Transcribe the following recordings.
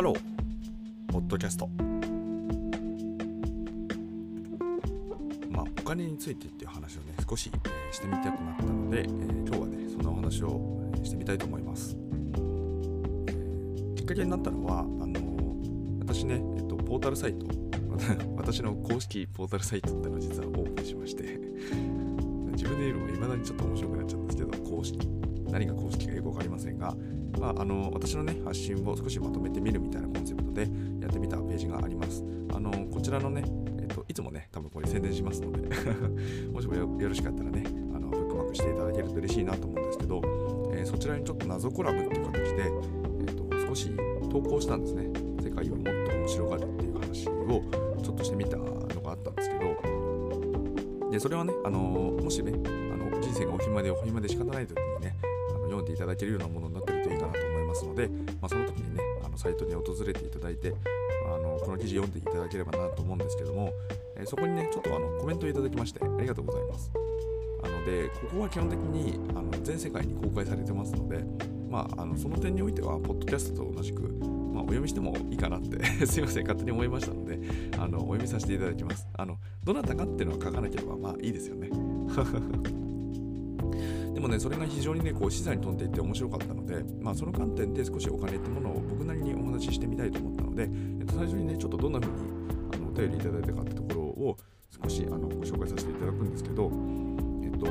Hello、Podcast。まあ、お金についてっていう話をね、少し、えーしてみたくなったので、えー今日はね、そんなお話を、えーしてみたいと思います。きっかけになったのは、あのー私ね、えっと、ポータルサイト、私の公式ポータルサイトっていうのを実はオープンしまして、自分で言うのも未だにちょっと面白くなっちゃうんですけど、公式。何が公式かよくわかりませんが、まあ、あの私のね発信を少しまとめてみるみたいなコンセプトでやってみたページがあります。あのこちらのね、えっと、いつもね、多分これ宣伝しますので、もしもよろしかったらね、あのブックマークしていただけると嬉しいなと思うんですけど、えーそちらにちょっと謎コラムっていう形で、えっと、少し投稿したんですね。世界をもっと面白がるっていう話をちょっとしてみたのがあったんですけど、でそれはね、あのもしねあの、人生がお暇でお暇で仕方ない時にね、んでいただけるようなものになってるといいかなと思いますので、まあ、その時にね、あのサイトに訪れていただいて、あのこの記事読んでいただければなと思うんですけども、えーそこにね、ちょっとあのコメントいただきまして、ありがとうございます。あので、ここは基本的にあの全世界に公開されてますので、まあ、あのその点においては、ポッドキャストと同じく、まあ、お読みしてもいいかなって すいません、勝手に思いましたので、あのお読みさせていただきます。あのどなたかっていうのは書かなければ、まあいいですよね。でもね、それが非常にね、こう資産に飛んでいって面白かったので、まあ、その観点で少しお金ってものを僕なりにお話ししてみたいと思ったので、えっと、最初にね、ちょっとどんな風にあのお便りいただいたかってところを少しあのご紹介させていただくんですけど、えっと、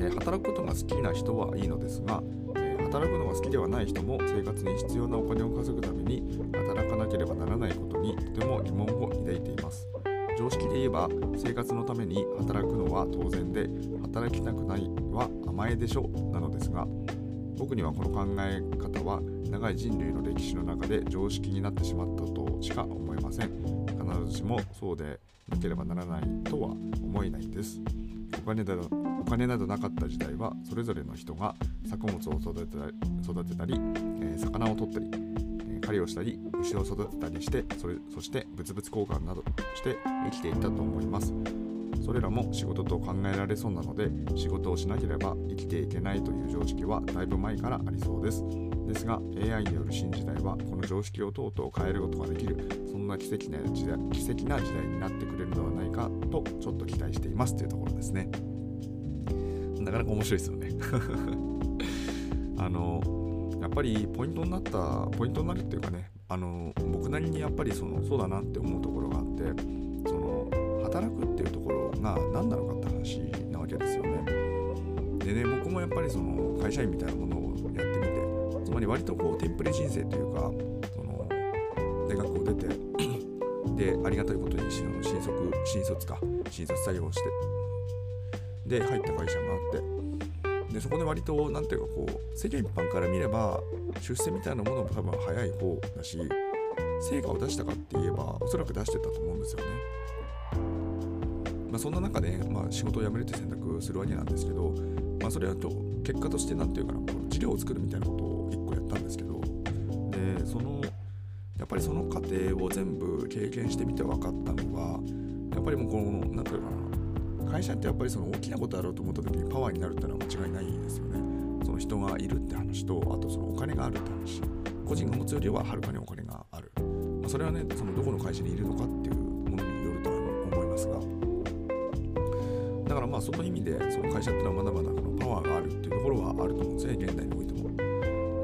えー働くことが好きな人はいいのですが、働くのが好きではない人も生活に必要なお金を稼ぐために働かなければならないことにとても疑問を抱いています。常識で言えば生活のために働くのは当然で働きたくないは甘えでしょなのですが僕にはこの考え方は長い人類の歴史の中で常識になってしまったとしか思えません。必ずしもそうでなければならないとは思えないんです。お金などお金などなかった時代はそれぞれの人が作物を育てたり育てたり、えー魚を取ったり狩りをしたり牛を育てたりしてそれそして物々交換などして生きていたと思います。それらも仕事と考えられそうなので仕事をしなければ生きていけないという常識はだいぶ前からありそうです。ですが AI による新時代はこの常識をとうとう変えることができるそんな奇跡な時代奇跡な時代になってくれるのではないかとちょっと期待していますというところですね。なかなか面白いですよね。あのっぱりポイントになったポイントになるっていうかねあの僕なりにやっぱりそのそうだなって思うところがあってその働くっていうところが何なのかって話なわけですよね。でね僕もやっぱりその会社員みたいなものをやってみてつまり割とこうテンプレ人生というかその大学を出て でありがたいことに新新卒新卒か新卒採用してで入った会社があってでそこで割となんていうかこう世間一般から見れば出世みたいなものも多分早い方だし成果を出したかって言えばおそらく出してたと思うんですよね。まあ、そんな中で、まあ、仕事を辞めるって選択するわけなんですけど、まあ、それはちょ結果としてなんていうかなこう事業を作るみたいなことを1個やったんですけどでそのやっぱりその過程を全部経験してみて分かったのはやっぱりもうこのなんていうかな会社ってやっぱりその大きなことやろうと思った時にパワーになるってのは間違いないですよね。その人がいるって話と、あとそのお金があるって話。個人が持つよりははるかにお金がある。まあ、それはね、そのどこの会社にいるのかっていうものによるとは思いますが。だからまあその意味で、その会社っていうのはまだまだこのパワーがあるっていうところはあると思うんですね、現代においても。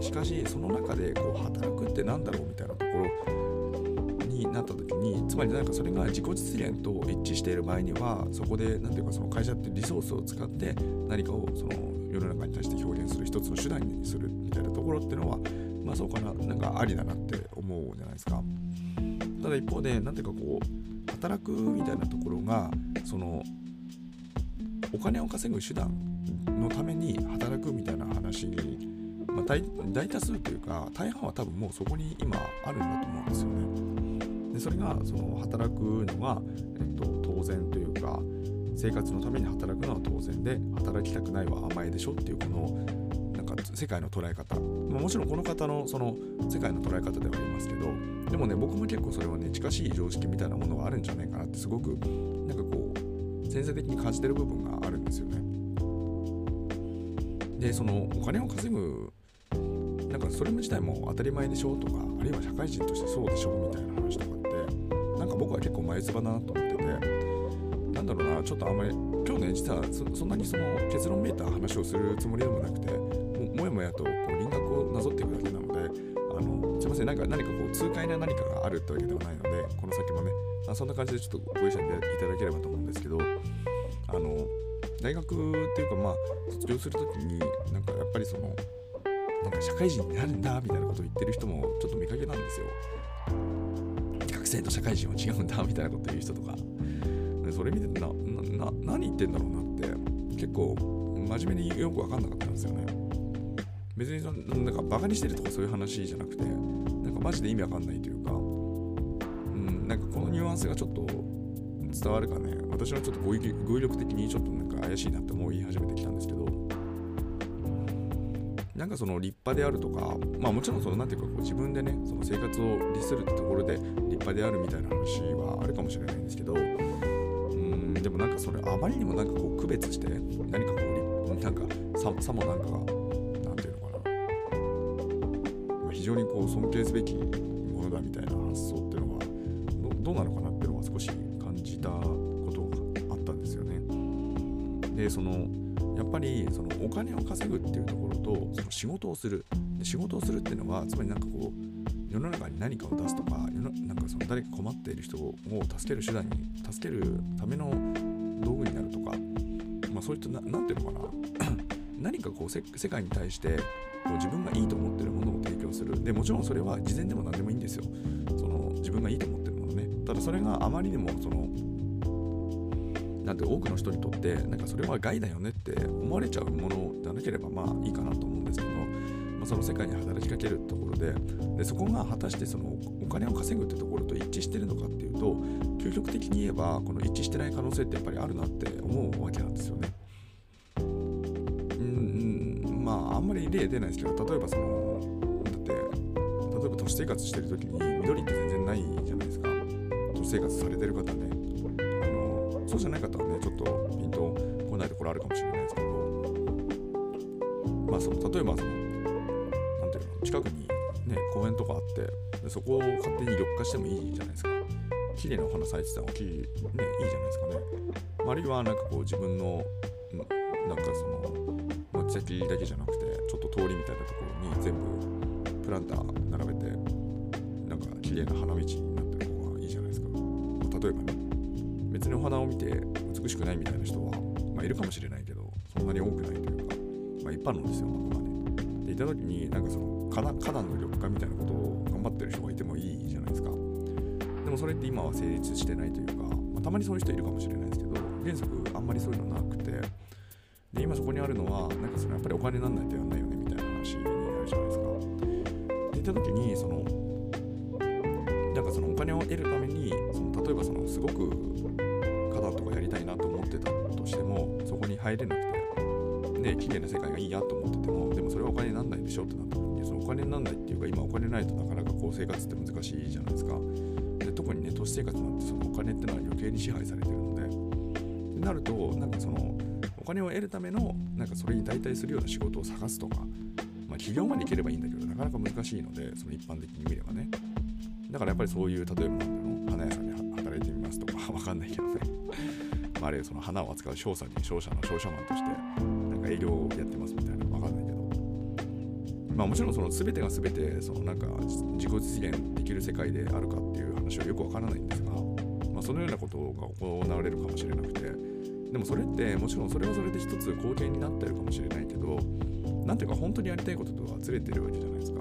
しかし、その中でこう働くってなんだろうみたいなところになった時につまりなんかそれが自己実現と一致している場合にはそこで何ていうかその会社ってリソースを使って何かをその世の中に対して表現する一つの手段にするみたいなところっていうのはまあそうかななんかありだなって思うじゃないですか。ただ一方で何ていうかこう働くみたいなところがそのお金を稼ぐ手段のために働くみたいな話にまあ、大大多数というか大半は多分もうそこに今あるんだと思うんですよね。でそれがその働くのが、えっと、当然というか生活のために働くのは当然で働きたくないは甘えでしょっていうこのなんか世界の捉え方、まあ、もちろんこの方のその世界の捉え方ではありますけどでもね僕も結構それはね近しい常識みたいなものがあるんじゃないかなってすごくなんかこう先生的に感じてる部分があるんですよね。でそのお金を稼ぐなんかそれ自体も当たり前でしょとかあるいは社会人としてそうでしょみたいな話とかってなんか僕は結構前つばだなと思っててなんだろうなちょっとあんまり今日ね実はそんなにその結論めいた話をするつもりでもなくてももやもやとこう輪郭をなぞっていくだけなのであのすいませんなんか何かこう痛快な何かがあるってわけではないのでこの先もねあそんな感じでちょっとご容赦いただければと思うんですけどあの大学っていうかまあ卒業する時になんかやっぱりそのなんか社会人になるんだみたいなことを言ってる人もちょっと見かけなんですよ。学生と社会人は違うんだみたいなこと言う人とか。それ見てなな何言ってんだろうなって結構真面目によく分かんなかったんですよね。別にそのなんかバカにしてるとかそういう話じゃなくてなんかマジで意味わかんないというかうんなんかこのニュアンスがちょっと伝わるかね。私はちょっと語彙力的にちょっとなんか怪しいなって思い始めてきたんですけどなんかその立派であるとかまあもちろんそのなんていうかこう自分でねその生活を律するってところで立派であるみたいな話はあるかもしれないんですけどうんでもなんかそれあまりにもなんかこう区別して何かこうなんかささもなんかなんていうのかな非常にこう尊敬すべきものだみたいな発想っていうのはどうなのかなっていうのは少し感じたことがあったんですよね。でそのやっぱりそのお金を稼ぐっていうところとその仕事をする。で仕事をするっていうのはつまりなんかこう世の中に何かを出すとか世のなんかその誰か困っている人を助ける手段に助けるための道具になるとか、まあ、そういった何ていうのかな。何かこう世界に対してこう自分がいいと思ってるものを提供する。でもちろんそれは事前でも何でもいいんですよ。その自分がいいと思ってるものね。ただそれがあまりにもそのなんて多くの人にとってなんかそれは害だよねって思われちゃうものでなければまあいいかなと思うんですけど、まあ、その世界に働きかけるところででそこが果たしてそのお金を稼ぐってところと一致してるのかっていうと究極的に言えばこの一致してない可能性ってやっぱりあるなって思うわけなんですよね。うんまああんまり例出ないですけど例えばそのだって例えば都市生活してる時に緑って全然ないじゃないですか。都市生活されてる方ね。そうじゃない方はねちょっとピンとこないところあるかもしれないですけどまあその例えばそのなんていうの近くにね公園とかあってでそこを勝手に緑化してもいいじゃないですか。綺麗なお花咲いてたらきねいいじゃないですかね、あ、るいはなんかこう自分のなんかその持ち先だけじゃなくてちょっと通りみたいなところに全部プランター並べてなんか綺麗な花道になってる方がいいじゃないですか。例えばね別にお花を見て美しくないみたいな人は、まあ、いるかもしれないけどそんなに多くないというか、まあ、一般論ですよ僕はねで。いた時になんかその花壇の緑化みたいなことを頑張ってる人がいてもいいじゃないですか。でもそれって今は成立してないというか、まあ、たまにそういう人いるかもしれないですけど原則あんまりそういうのなくて。で今そこにあるのはなんかそのやっぱりお金なんないとやんないよねみたいな話になるじゃないですか。でいた時にそのなんかそのお金を得るためにその例えばそのすごく入れなくてで綺麗な世界がいいやと思っててもでもそれはお金になんないでしょってなった。時にそのお金になんないっていうか今お金ないとなかなかこう生活って難しいじゃないですか。で特にね都市生活なんてそのお金ってのは余計に支配されてるのでってなるとなんかそのお金を得るためのなんかそれに代替するような仕事を探すとかまあ企業まで行ければいいんだけどなかなか難しいのでその一般的に見ればね。だからやっぱりそういう例えば花屋さんに働いてみますとかわかんないけどね。まあ、あるいはその花を扱う商社に商社の商社マンとしてなんか営業をやってますみたいなわかんないけど。まあもちろんその全てが全てそのなんか自己実現できる世界であるかっていう話はよくわからないんですが、まあ、そのようなことが行われるかもしれなくて。でもそれってもちろんそれはそれで一つ貢献になってるかもしれないけどなんていうか本当にやりたいこととはずれてるわけじゃないですか。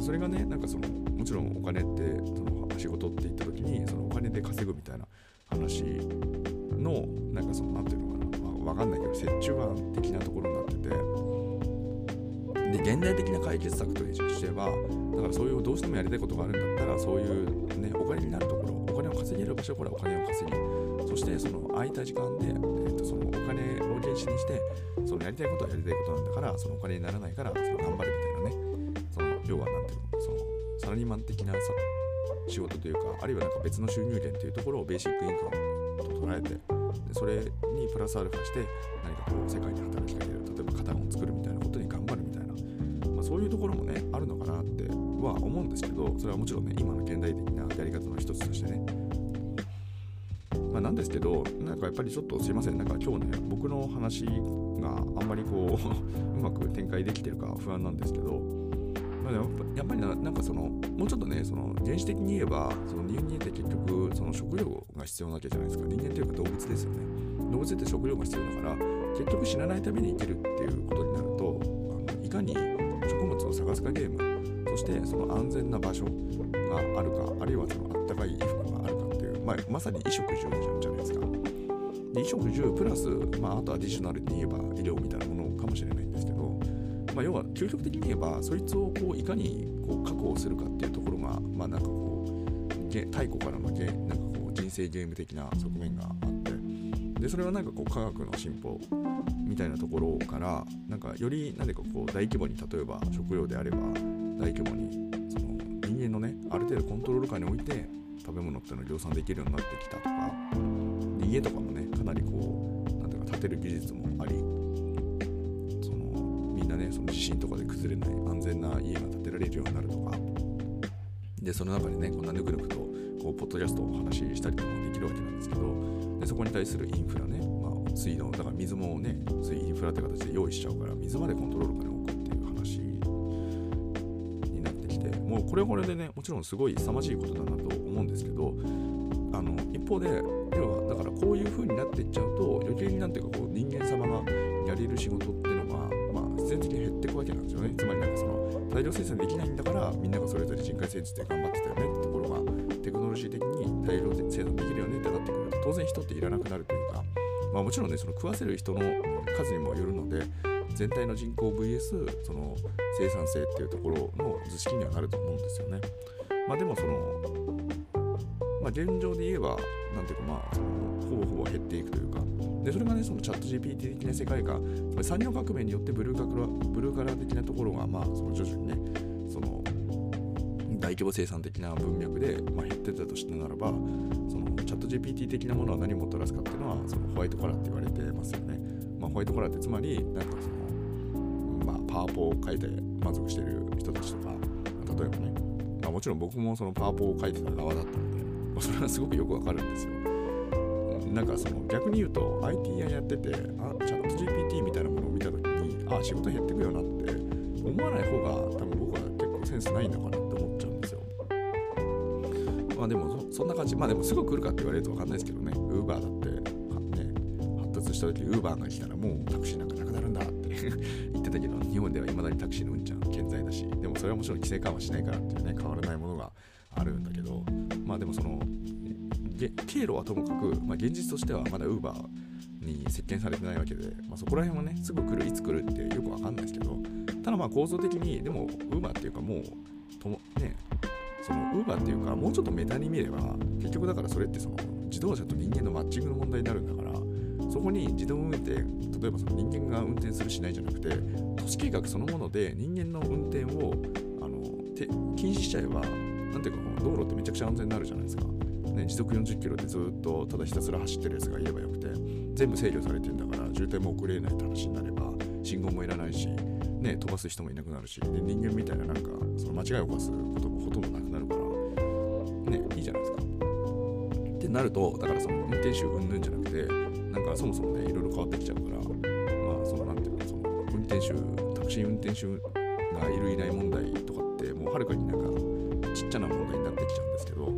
それがねなんかそのもちろんお金ってその仕事って言った時にそのお金で稼ぐみたいな話のなんかその何ていうのかな、まあ、分かんないけど折衷案的なところになっててで現代的な解決策としてはだからそういうどうしてもやりたいことがあるんだったらそういうねお金になるところお金を稼げる場所からお金を稼ぎそしてその空いた時間で、えー、とそのお金を原資にしてそのやりたいことはやりたいことなんだからそのお金にならないからその頑張るみたいなねその要は何ていうのそのサラリーマン的な仕事というかあるいはなんか別の収入源というところをベーシックインカムと捉えてそれにプラスアルファして何かこう世界に働きかける例えば型を作るみたいなことに頑張るみたいな、まあ、そういうところもねあるのかなっては思うんですけどそれはもちろんね今の現代的なやり方の一つとしてね。ま、なんですけど、なんかやっぱりちょっとすいません、なんか今日ね、僕の話があんまりこう うまく展開できてるか不安なんですけど、まあ、やっぱりななんかその、もうちょっとね、その原始的に言えば、その人間って結局、その食料が必要なわけじゃないですか。人間というか動物ですよね。動物って食料が必要だから、結局死なないために生きるっていうことになると、あのいかに食物を探すかゲーム、そしてその安全な場所があるか、あるいはそのあったかい衣服があるかっていう、まあ、まさに衣食住じゃないですか。で衣食住プラス、まあ、あとアディショナルに言えば医療みたいなものかもしれない、まあ、要は究極的に言えばそいつをこういかにこう確保するかっていうところが、まあ、なんかこう太古からのゲなんかこう人生ゲーム的な側面があってでそれはなんかこう科学の進歩みたいなところからなんかより何かこう大規模に例えば食料であれば大規模にその人間のねある程度コントロール下に置いて食べ物っていうのを量産できるようになってきたとか家とかもねかなりこうなんていうか建てる技術もありねその地震とかで崩れない安全な家が建てられるようになるとか。でその中でねこんなぬくぬくとこうポッドキャストをお話ししたりとかもできるわけなんですけど。でそこに対するインフラね、まあ、水道だから水もねそういうインフラって形で用意しちゃうから水までコントロール下に置くっていう話になってきて。もうこれこれでねもちろんすごい凄まじいことだなと思うんですけどあの一方で要はだからこういう風になっていっちゃうと余計になんていうかこう人間様がやれる仕事って、必然的に減っていくわけなんですよねつまりなんかその大量生産できないんだからみんながそれぞれ人海戦術で頑張ってたよねってところがテクノロジー的に大量生産できるよねってなってくると当然人っていらなくなるというか、まあ、もちろんねその食わせる人の数にもよるので全体の人口 VS その生産性っていうところの図式にはなると思うんですよね。まあ、でもその、まあ、現状で言えばなんていうかまあほぼほぼ減っていくというかでそれがねそのチャット GPT 的な世界観。産業革命によってブルーカラブルーカラー的なところがまあその徐々にねその大規模生産的な文脈で、まあ、減ってたとしてならばそのチャット GPT 的なものは何をもたらすかっていうのはそのホワイトカラーって言われてますよね、まあ、ホワイトカラーってつまりなんかその、まあ、パワポを書いて満足してる人たちとか例えばね、まあ、もちろん僕もそのパワポを書いてた側だったので、まあ、それはすごくよくわかるんですよ。なんかその逆に言うと IT ややっててあチャット GPT みたいなものを見た時にあ仕事減ってくよなって思わない方が多分僕は結構センスないのかなって思っちゃうんですよ。まあでもそんな感じ。まあでもすぐ来るかって言われると分かんないですけどね。Uber だってね発達した時 Uber が来たらもうタクシーなんかなくなるんだって 言ってたけど日本ではいまだにタクシーのうんちゃん健在だし。でもそれはもちろん規制緩和しないからっていうね変わらないものがあるんだけど。まあでもその経路はともかく、まあ、現実としてはまだ Uber に接見されてないわけで、まあ、そこら辺はねすぐ来るいつ来るってよくわかんないですけどただまあ構造的にでも Uber っていうかもうともねその Uber っていうかもうちょっとメタに見れば結局だからそれってその自動車と人間のマッチングの問題になるんだからそこに自動運転例えばその人間が運転するしないじゃなくて都市計画そのもので人間の運転をあの禁止しちゃえばなんていうかこの道路ってめちゃくちゃ安全になるじゃないですか。ね、時速40キロでずっとただひたすら走ってるやつがいればよくて全部制御されてんだから渋滞も遅れないって話になれば信号もいらないし、ね、飛ばす人もいなくなるしで人間みたいななんかその間違いを犯すこともほとんどなくなるからねいいじゃないですか。ってなるとだからその運転手うんぬんじゃなくてなんかそもそもねいろいろ変わってきちゃうからまあそのなんていうかその運転手タクシー運転手がいるいない問題とかってもうはるかになんかちっちゃな問題になってきちゃうんですけど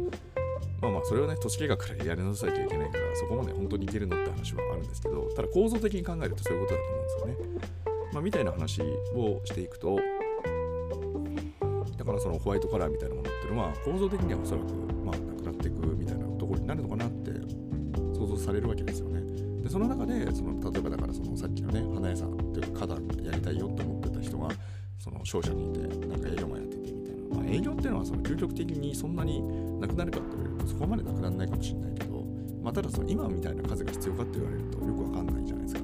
まあまあそれをね、都市計画からやりなさいといけないから、そこまで本当にいけるのって話はあるんですけど、ただ構造的に考えるとそういうことだと思うんですよね。まあみたいな話をしていくと、だからそのホワイトカラーみたいなものっていうのは構造的にはおそらくまあなくなっていくみたいなところになるのかなって想像されるわけですよね。で、その中で、その例えばだからそのさっきのね、花屋さんというか花壇やりたいよって思ってた人が、その商社にいて、なんか営業営業っていうのはその究極的にそんなになくなるかって言われるとそこまでなくならないかもしれないけど、まあ、ただその今みたいな数が必要かって言われるとよくわかんないじゃないですか。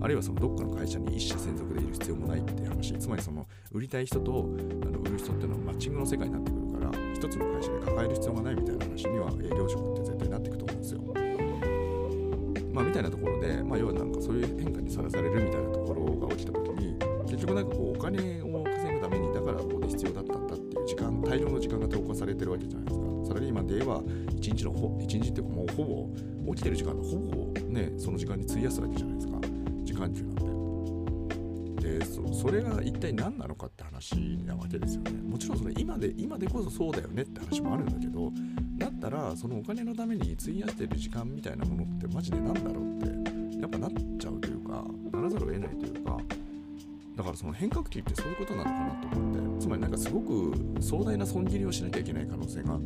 あるいはそのどっかの会社に一社専属でいる必要もないっていう話つまりその売りたい人とあの売る人っていうのはマッチングの世界になってくるから一つの会社で抱える必要がないみたいな話には営業職って絶対なっていくと思うんですよ。まあ、みたいなところで、まあ、要はなんかそういう変化にさらされるみたいなところが起きた時に結局なんかこうお金をれてるわけじゃないですか。サラリーマンで言えば1日のほ1日っていうかもうほぼ起きてる時間のほぼねその時間に費やすわけじゃないですか。時間中なんででそそれが一体何なのかって話なわけですよね。もちろんそれ今で今でこそそうだよねって話もあるんだけどだったらそのお金のために費やしてる時間みたいなものってマジで何だろうってやっぱなっちゃうというかならざるを得ないというかだからその変革期ってそういうことなのかなと思ってつまりなんかすごく壮大な損切りをしなきゃいけない可能性が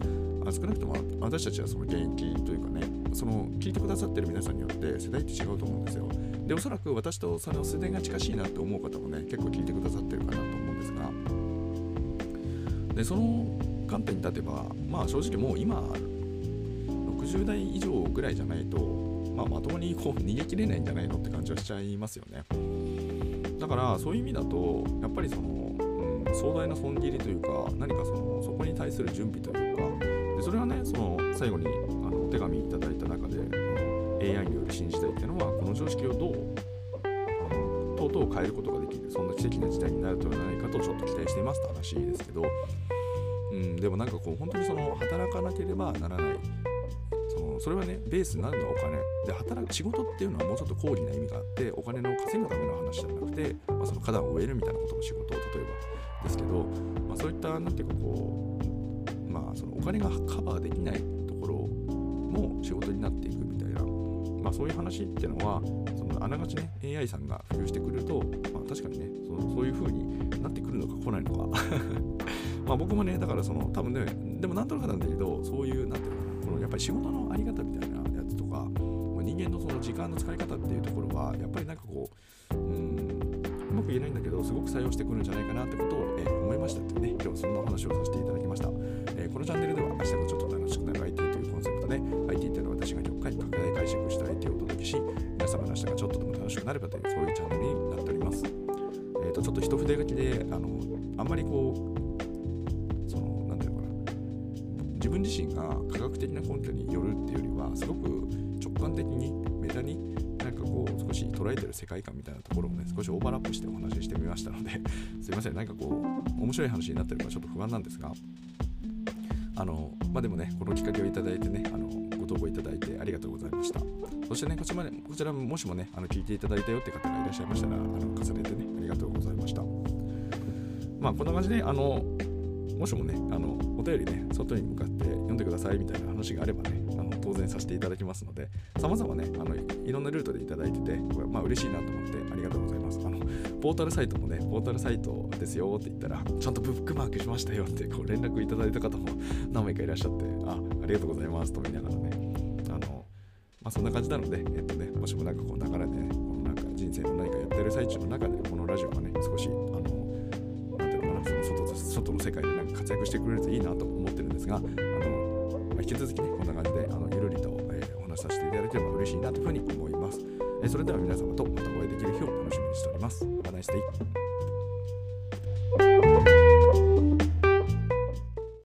少なくとも私たちはその現役というかねその聞いてくださってる皆さんによって世代って違うと思うんですよでおそらく私とその世代が近しいなと思う方もね結構聞いてくださってるかなと思うんですがでその観点に立てばまあ正直もう今60代以上ぐらいじゃないと、まあ、まともにこう逃げ切れないんじゃないのって感じはしちゃいますよね。だからそういう意味だとやっぱりその、うん、壮大な損切りというか何かそのそこに対する準備というかでそれはねその最後にあのお手紙いただいた中で AI による新時代っていうのはこの常識をどうとうとう変えることができるそんな奇跡な時代になるのではないかとちょっと期待していますって話ですけど、うん、でもなんかこう本当にその働かなければならないそれはねベースになるのはお金。で働く仕事っていうのはもうちょっと高義な意味があってお金の稼ぐための話じゃなくて、まあ、その花壇を植えるみたいなことの仕事を例えば。ですけど、まあ、そういった何ていうかこうまあそのお金がカバーできないところも仕事になっていくみたいな、まあ、そういう話っていうのはそのあながちね AI さんが普及してくると、まあ、確かにねそのそういう風になってくるのか来ないのか。まあ僕もねだからその多分ねでもなんとなくなんだけどそういうなんていうのかな。のやっぱり仕事のあり方みたいなやつとか、まあ、人間のその時間の使い方っていうところはやっぱりなんかこううんうまく言えないんだけどすごく採用してくるんじゃないかなってことを、えー、思いましたってね今日そんなお話をさせていただきました、えー、このチャンネルでは明日がちょっと楽しくなる IT というコンセプトで IT っていうのは私が極快拡大解釈した IT をお届けし皆様の明日がちょっとでも楽しくなればというそういうチャンネルになっております。えーと、ちょっと一筆書きであのあんまりこう根拠によるっていうよりはすごく直感的にメタになんかこう少し捉えてる世界観みたいなところをね少しオーバーラップしてお話ししてみましたので すいませんなんかこう面白い話になってるかちょっと不安なんですがあのまあでもねこのきっかけをいただいてねあのご投稿いただいてありがとうございました。そしてねこちらこちらもしもねあの聞いていただいたよって方がいらっしゃいましたらあの重ねてねありがとうございました。まあこんな感じであのもしもねあのお便りね外に向かって読んでくださいみたいな話があればねあの当然させていただきますので様々ねあのいろんなルートでいただいててこれまあ嬉しいなと思ってありがとうございます。あのポータルサイトもねポータルサイトですよって言ったらちゃんとブックマークしましたよってこう連絡いただいた方も何名かいらっしゃってあありがとうございますと思いながらね。あのまあそんな感じなのでえっとねもしもなんかこう流れでねこのなんか人生の何かやってる最中の中でこのラジオがね少しあのなんていうのかなその外外の世界でなんか活躍してくれるといいなと思ってるんですが、引き続きねこんな感じであのゆるりと、えー、お話しさせていただければ嬉しいなというふうに思います、えー、それでは皆様とまたお会いできる日を楽しみにしております。Have a nice day.